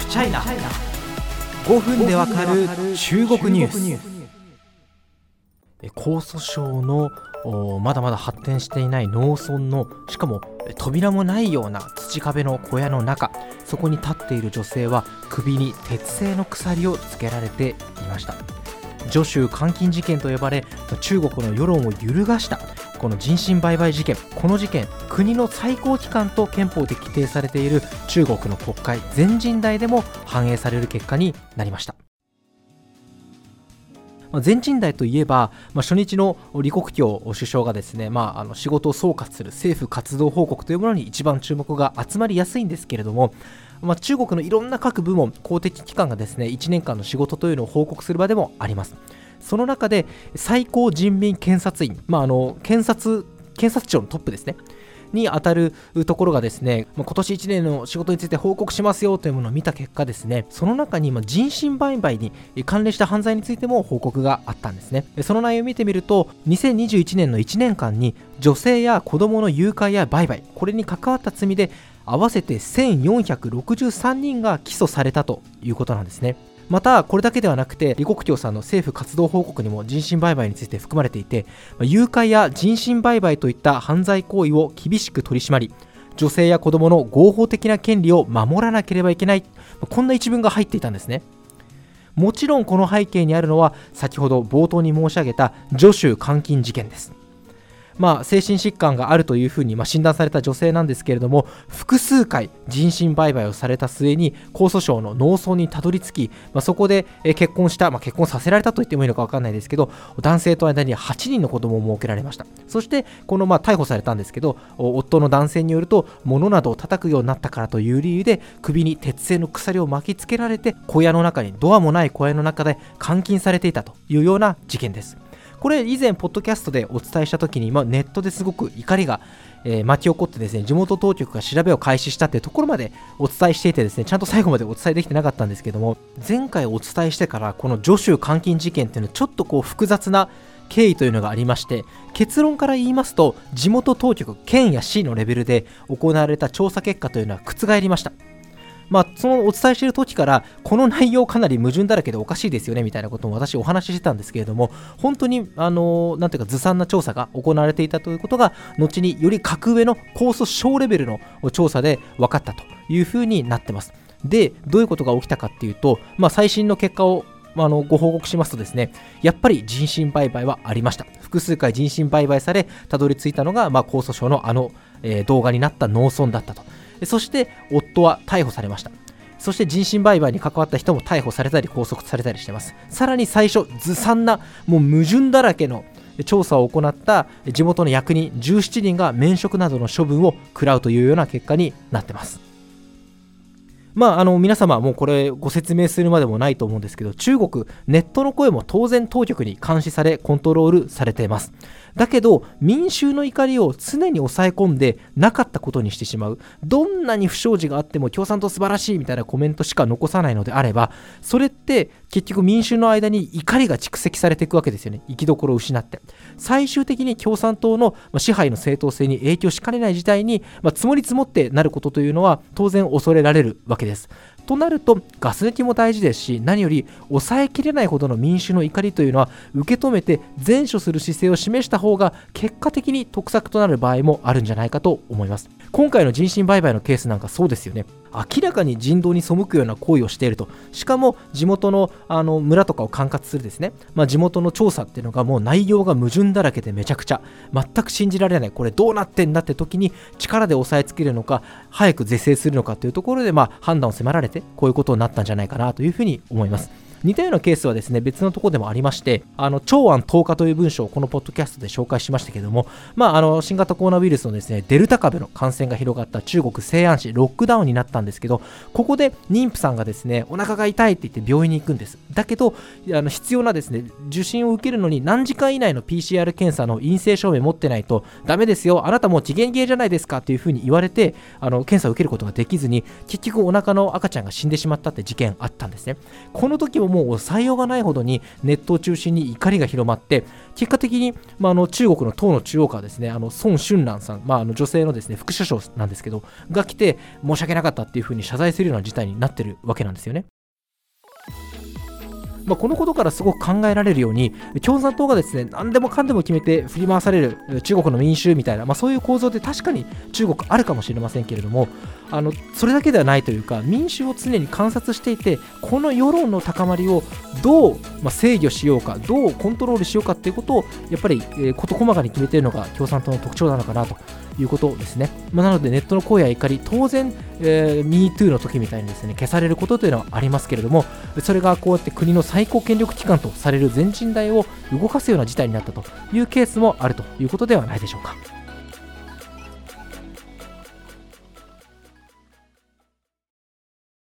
フチャイナ5分でわかる中国ニュース。江蘇省のまだまだ発展していない農村のしかも扉もないような土壁の小屋の中。そこに立っている女性は首に鉄製の鎖をつけられていました。徐州監禁事件と呼ばれ中国の世論を揺るがした。この人身売買事件この事件国の最高機関と憲法で規定されている中国の国会全人代でも反映される結果になりました。全人代といえば、まあ、初日の李克強首相がですね、まあ、あの仕事を総括する政府活動報告というものに一番注目が集まりやすいんですけれども、まあ、中国のいろんな各部門公的機関がですね1年間の仕事というのを報告する場でもあります。その中で最高人民検察院、まあ、あの検察検察庁のトップですねに当たるところがですね、今年1年の仕事について報告しますよというものを見た結果ですね、その中に人身売買に関連した犯罪についても報告があったんですね。その内容を見てみると、2021年の1年間に女性や子供の誘拐や売買、これに関わった罪で合わせて1463人が起訴されたということなんですね。またこれだけではなくて李克強さんの政府活動報告にも人身売買について含まれていて誘拐や人身売買といった犯罪行為を厳しく取り締まり女性や子供の合法的な権利を守らなければいけないこんな一文が入っていたんですね。もちろんこの背景にあるのは先ほど冒頭に申し上げた助手監禁事件です。まあ、精神疾患があるというふうにま診断された女性なんですけれども複数回人身売買をされた末に江蘇省の農村にたどり着き、まあ、そこで結婚した、まあ、結婚させられたと言ってもいいのか分かんないですけど男性と間に8人の子供を設けられました。そしてこのまあ逮捕されたんですけど夫の男性によると物などを叩くようになったからという理由で首に鉄製の鎖を巻きつけられて小屋の中にドアもない小屋の中で監禁されていたというような事件です。これ以前ポッドキャストでお伝えした時に、まあ、ネットですごく怒りが、えー、巻き起こってですね地元当局が調べを開始したっていうところまでお伝えしていてですねちゃんと最後までお伝えできてなかったんですけども前回お伝えしてからこの助手監禁事件っていうのはちょっとこう複雑な経緯というのがありまして結論から言いますと地元当局県や市のレベルで行われた調査結果というのは覆りました。まあ、そのお伝えしている時からこの内容かなり矛盾だらけでおかしいですよねみたいなことも私お話ししてたんですけれども本当にあのなんていうかずさんな調査が行われていたということが後により格上の高訴小レベルの調査で分かったというふうになってます。でどういうことが起きたかっていうと、まあ、最新の結果をあのご報告しますとですねやっぱり人身売買はありました。複数回人身売買されたどり着いたのが、まあ、高訴省のあの、えー、動画になった農村だったと。そして夫は逮捕されました。そして人身売買に関わった人も逮捕されたり拘束されたりしています。さらに最初ずさんなもう矛盾だらけの調査を行った地元の役人17人が免職などの処分を食らうというような結果になっています。まあ、あの皆様、もうこれご説明するまでもないと思うんですけど中国、ネットの声も当然当局に監視されコントロールされています。だけど民衆の怒りを常に抑え込んでなかったことにしてしまう。どんなに不祥事があっても共産党素晴らしいみたいなコメントしか残さないのであればそれって結局民衆の間に怒りが蓄積されていくわけですよね。生きどころを失って。最終的に共産党の支配の正当性に影響しかねない事態に、まあ、積もり積もってなることというのは当然恐れられるわけです。となるとガス抜きも大事ですし何より抑えきれないほどの民衆の怒りというのは受け止めて善処する姿勢を示した方が結果的に得策となる場合もあるんじゃないかと思います。今回の人身売買のケースなんかそうですよね。明らかに人道に背くような行為をしているとしかも地元のあの村とかを管轄するですね、まあ、地元の調査っていうのがもう内容が矛盾だらけでめちゃくちゃ。全く信じられない。これどうなってんだって時に力で押さえつけるのか早く是正するのかというところで、まあ、判断を迫られてこういうことになったんじゃないかなというふうに思います。似たようなケースはですね別のところでもありましてあの長安10日という文章をこのポッドキャストで紹介しましたけども、まあ、あの新型コロナウイルスのですねデルタ株の感染が広がった中国西安市ロックダウンになったんですけどここで妊婦さんがですねお腹が痛いって言って病院に行くんです。だけどあの必要なですね受診を受けるのに何時間以内の PCR 検査の陰性証明持ってないとダメですよあなたもう次元系じゃないですかっていうふうに言われてあの検査を受けることができずに結局お腹の赤ちゃんが死んでしまったって事件あったんですね。この時ももう抑えようがないほどにネットを中心に怒りが広まって結果的に、まあ、あの中国の党の中央からですねあの孫春蘭さん、まあ、あの女性のですね副首相なんですけどが来て申し訳なかったっていうふうに謝罪するような事態になってるわけなんですよね。まあ、このことからすごく考えられるように共産党がですね何でもかんでも決めて振り回される中国の民衆みたいな、まあ、そういう構造で確かに中国あるかもしれませんけれどもあのそれだけではないというか民衆を常に観察していてこの世論の高まりをどう、ま、制御しようかどうコントロールしようかっていうことをやっぱり、え、事細かに決めているのが共産党の特徴なのかなということですね。まあ、なのでネットの声や怒り、当然、えー、MeToo の時みたいにですね消されることというのはありますけれども、それがこうやって国の最高権力機関とされる全人代を動かすような事態になったというケースもあるということではないでしょうか。